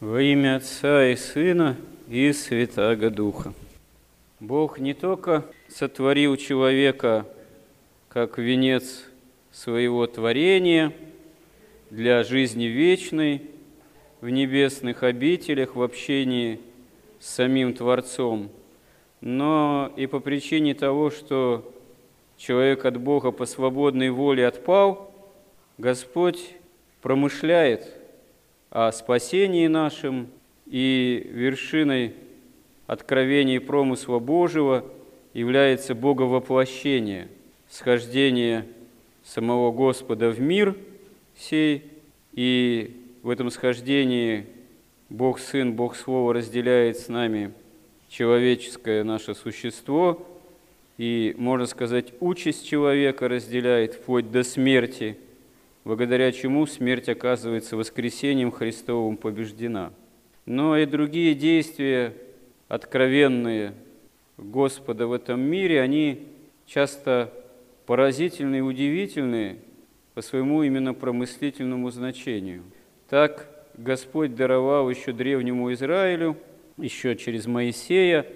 Во имя Отца и Сына и Святаго Духа. Бог не только сотворил человека как венец своего творения для жизни вечной в небесных обителях в общении с самим Творцом, но и по причине того, что человек от Бога по свободной воле отпал, Господь промышляет – о спасении нашем и вершиной откровения и промысла Божьего является Боговоплощение, схождение самого Господа в мир сей, и в этом схождении Бог Сын, Бог Слово разделяет с нами человеческое наше существо, и, можно сказать, участь человека разделяет вплоть до смерти – благодаря чему смерть оказывается воскресением Христовым побеждена. Но и другие действия, откровенные Господа в этом мире, они часто поразительны и удивительны по своему именно промыслительному значению. Так Господь даровал еще древнему Израилю, еще через Моисея,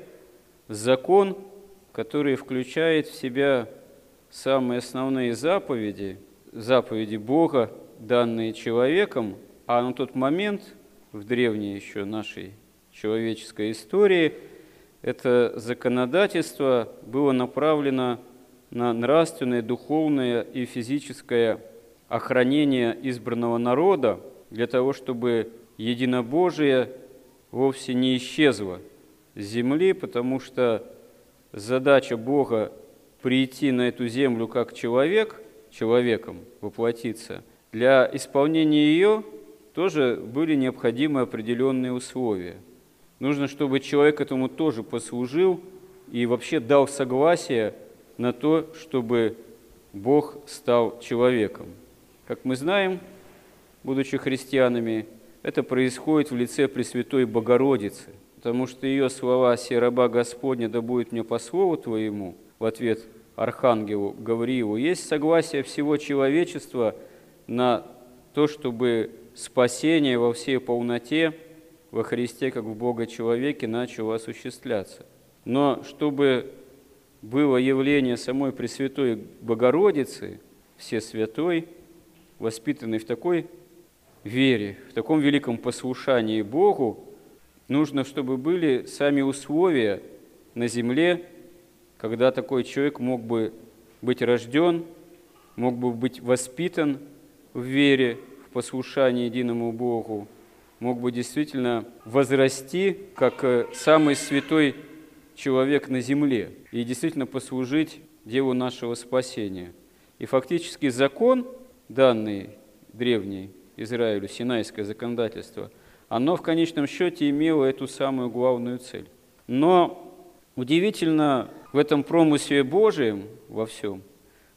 закон, который включает в себя самые основные заповеди – заповеди Бога, данные человеком, а на тот момент, в древней еще нашей человеческой истории, это законодательство было направлено на нравственное, духовное и физическое охранение избранного народа для того, чтобы единобожие вовсе не исчезло с земли, потому что задача Бога прийти на эту землю как человек – человеком воплотиться, для исполнения ее тоже были необходимы определенные условия. Нужно, чтобы человек этому тоже послужил и вообще дал согласие на то, чтобы Бог стал человеком. Как мы знаем, будучи христианами, это происходит в лице Пресвятой Богородицы, потому что ее слова «Се раба Господня, да будет мне по слову Твоему» в ответ архангелу Гавриилу, есть согласие всего человечества на то, чтобы спасение во всей полноте во Христе, как в Бога человеке, начало осуществляться. Но чтобы было явление самой Пресвятой Богородицы, все святой, воспитанный в такой вере, в таком великом послушании Богу, нужно, чтобы были сами условия на земле, когда такой человек мог бы быть рожден, мог бы быть воспитан в вере, в послушании единому Богу, мог бы действительно возрасти как э, самый святой человек на земле и действительно послужить делу нашего спасения. И фактически закон, данный древний Израилю, синайское законодательство, оно в конечном счете имело эту самую главную цель. Но удивительно в этом промысле Божием во всем,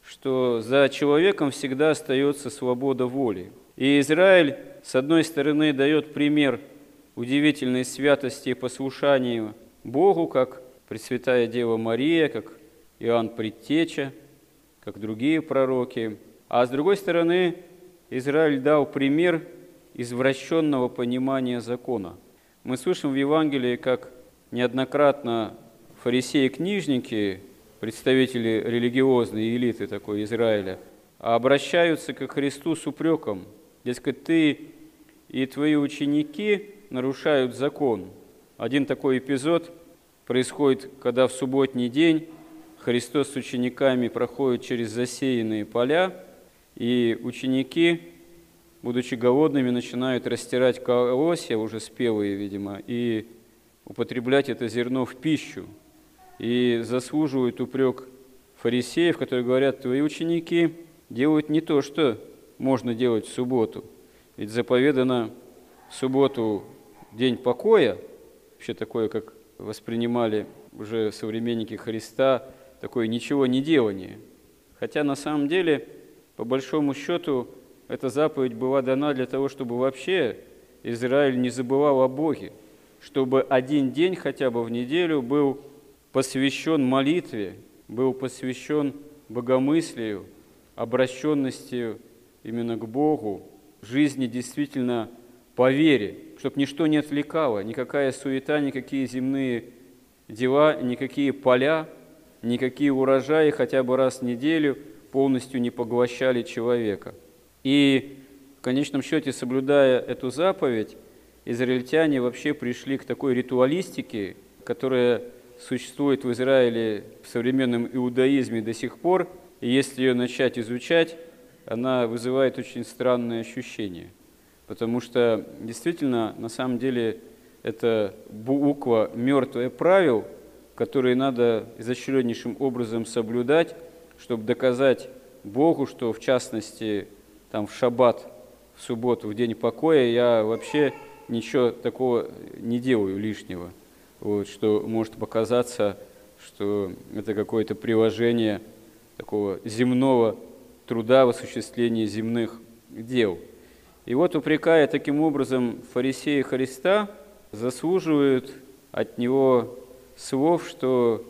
что за человеком всегда остается свобода воли. И Израиль, с одной стороны, дает пример удивительной святости и послушания Богу, как Пресвятая Дева Мария, как Иоанн Предтеча, как другие пророки. А с другой стороны, Израиль дал пример извращенного понимания закона. Мы слышим в Евангелии, как неоднократно фарисеи-книжники, представители религиозной элиты такой Израиля, обращаются к Христу с упреком. Дескать, ты и твои ученики нарушают закон. Один такой эпизод происходит, когда в субботний день Христос с учениками проходит через засеянные поля, и ученики, будучи голодными, начинают растирать колосья, уже спелые, видимо, и употреблять это зерно в пищу и заслуживают упрек фарисеев, которые говорят, твои ученики делают не то, что можно делать в субботу. Ведь заповедано в субботу день покоя, вообще такое, как воспринимали уже современники Христа, такое ничего не делание. Хотя на самом деле, по большому счету, эта заповедь была дана для того, чтобы вообще Израиль не забывал о Боге, чтобы один день хотя бы в неделю был посвящен молитве, был посвящен богомыслию, обращенности именно к Богу, жизни действительно по вере. чтобы ничто не отвлекало, никакая суета, никакие земные дела, никакие поля, никакие урожаи хотя бы раз в неделю полностью не поглощали человека. И в конечном счете, соблюдая эту заповедь, израильтяне вообще пришли к такой ритуалистике, которая существует в Израиле в современном иудаизме до сих пор, и если ее начать изучать, она вызывает очень странные ощущения. Потому что действительно, на самом деле, это буква мертвое правил, которые надо изощреннейшим образом соблюдать, чтобы доказать Богу, что в частности там в шаббат, в субботу, в день покоя я вообще ничего такого не делаю лишнего, вот, что может показаться, что это какое-то приложение такого земного труда в осуществлении земных дел. И вот, упрекая таким образом фарисея Христа, заслуживают от него слов, что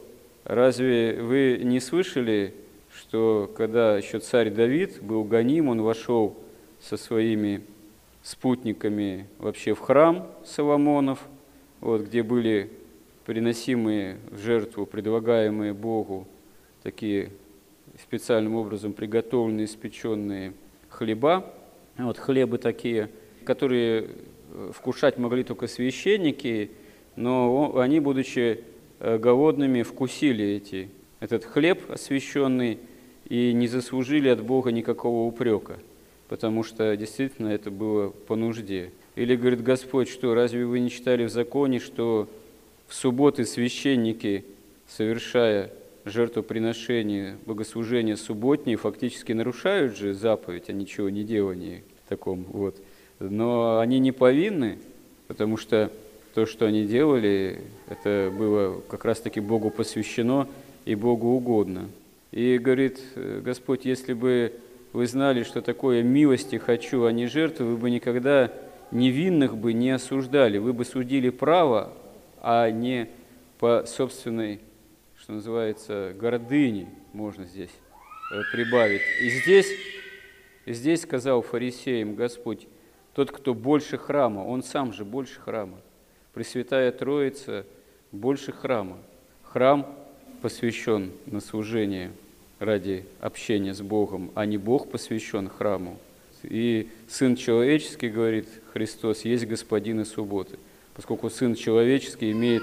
разве вы не слышали, что когда еще царь Давид был гоним, он вошел со своими спутниками вообще в храм Соломонов, вот, где были приносимые в жертву, предлагаемые Богу такие специальным образом приготовленные, испеченные хлеба, вот хлебы такие, которые э, вкушать могли только священники, но они, будучи э, голодными, вкусили эти, этот хлеб освященный и не заслужили от Бога никакого упрека – потому что действительно это было по нужде. Или говорит Господь, что разве вы не читали в законе, что в субботы священники, совершая жертвоприношение, богослужение субботние, фактически нарушают же заповедь о ничего не делании таком. Вот. Но они не повинны, потому что то, что они делали, это было как раз-таки Богу посвящено и Богу угодно. И говорит Господь, если бы вы знали, что такое милости хочу, а не жертвы, вы бы никогда невинных бы не осуждали, вы бы судили право, а не по собственной, что называется, гордыне, можно здесь э, прибавить. И здесь, здесь сказал фарисеям Господь, тот, кто больше храма, он сам же больше храма. Пресвятая Троица больше храма. Храм посвящен на служение – ради общения с Богом, а не Бог посвящен храму. И Сын Человеческий, говорит Христос, есть Господин и субботы. Поскольку Сын Человеческий имеет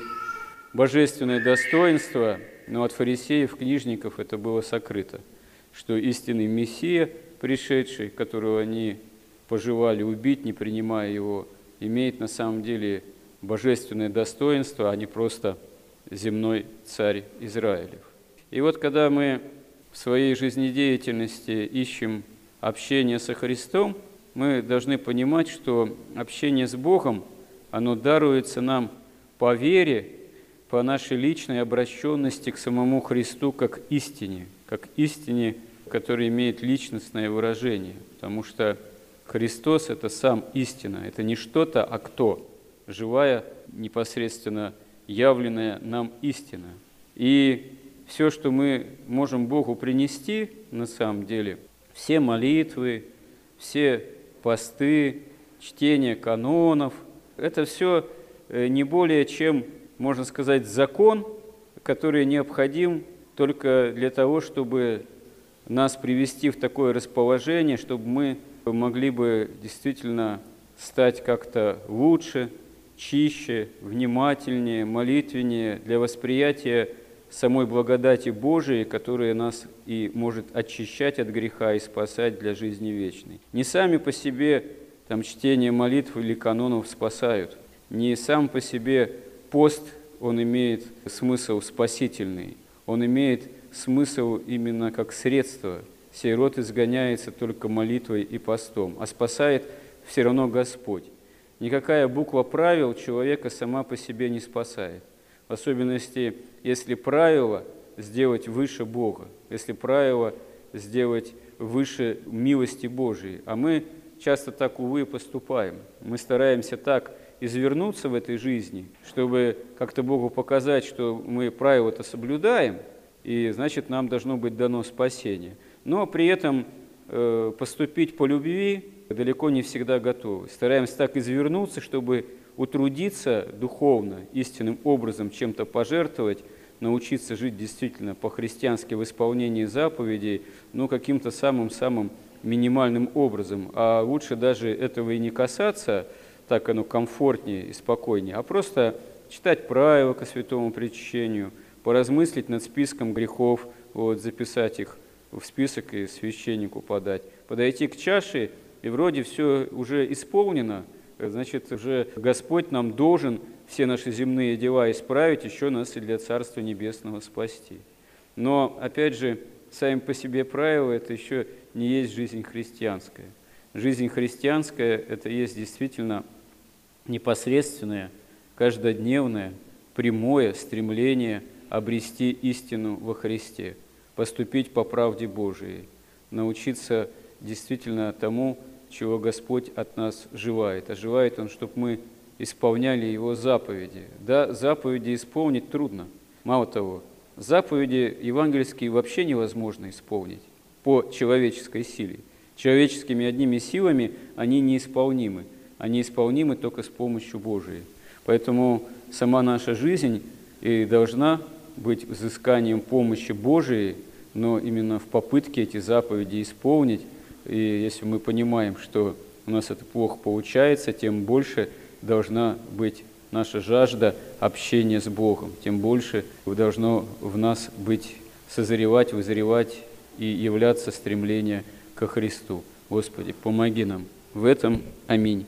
божественное достоинство, но от фарисеев, книжников это было сокрыто, что истинный Мессия, пришедший, которого они пожелали убить, не принимая его, имеет на самом деле божественное достоинство, а не просто земной царь Израилев. И вот когда мы в своей жизнедеятельности ищем общение со Христом, мы должны понимать, что общение с Богом, оно даруется нам по вере, по нашей личной обращенности к самому Христу как истине, как истине, которая имеет личностное выражение, потому что Христос – это сам истина, это не что-то, а кто, живая, непосредственно явленная нам истина. И все, что мы можем Богу принести на самом деле, все молитвы, все посты, чтение канонов, это все э, не более чем, можно сказать, закон, который необходим только для того, чтобы нас привести в такое расположение, чтобы мы могли бы действительно стать как-то лучше, чище, внимательнее, молитвеннее для восприятия самой благодати Божией, которая нас и может очищать от греха и спасать для жизни вечной. Не сами по себе там, чтение молитв или канонов спасают, не сам по себе пост, он имеет смысл спасительный, он имеет смысл именно как средство. Сей род изгоняется только молитвой и постом, а спасает все равно Господь. Никакая буква правил человека сама по себе не спасает. В особенности если правило сделать выше Бога, если правило сделать выше милости Божией. А мы часто так, увы, поступаем. Мы стараемся так извернуться в этой жизни, чтобы как-то Богу показать, что мы правила-то соблюдаем, и значит нам должно быть дано спасение. Но при этом э, поступить по любви далеко не всегда готовы. Стараемся так извернуться, чтобы утрудиться духовно, истинным образом чем-то пожертвовать, научиться жить действительно по-христиански в исполнении заповедей, но каким-то самым-самым минимальным образом. А лучше даже этого и не касаться, так оно комфортнее и спокойнее, а просто читать правила ко святому причащению, поразмыслить над списком грехов, вот, записать их в список и священнику подать, подойти к чаше, и вроде все уже исполнено, значит, уже Господь нам должен все наши земные дела исправить, еще нас и для Царства Небесного спасти. Но, опять же, сами по себе правила – это еще не есть жизнь христианская. Жизнь христианская – это есть действительно непосредственное, каждодневное, прямое стремление обрести истину во Христе, поступить по правде Божией, научиться действительно тому, чего Господь от нас желает. А желает Он, чтобы мы исполняли Его заповеди. Да, заповеди исполнить трудно. Мало того, заповеди евангельские вообще невозможно исполнить по человеческой силе. Человеческими одними силами они неисполнимы. Они исполнимы только с помощью Божией. Поэтому сама наша жизнь и должна быть взысканием помощи Божией, но именно в попытке эти заповеди исполнить. И если мы понимаем, что у нас это плохо получается, тем больше должна быть наша жажда общения с Богом, тем больше должно в нас быть созревать, вызревать и являться стремление ко Христу. Господи, помоги нам в этом. Аминь.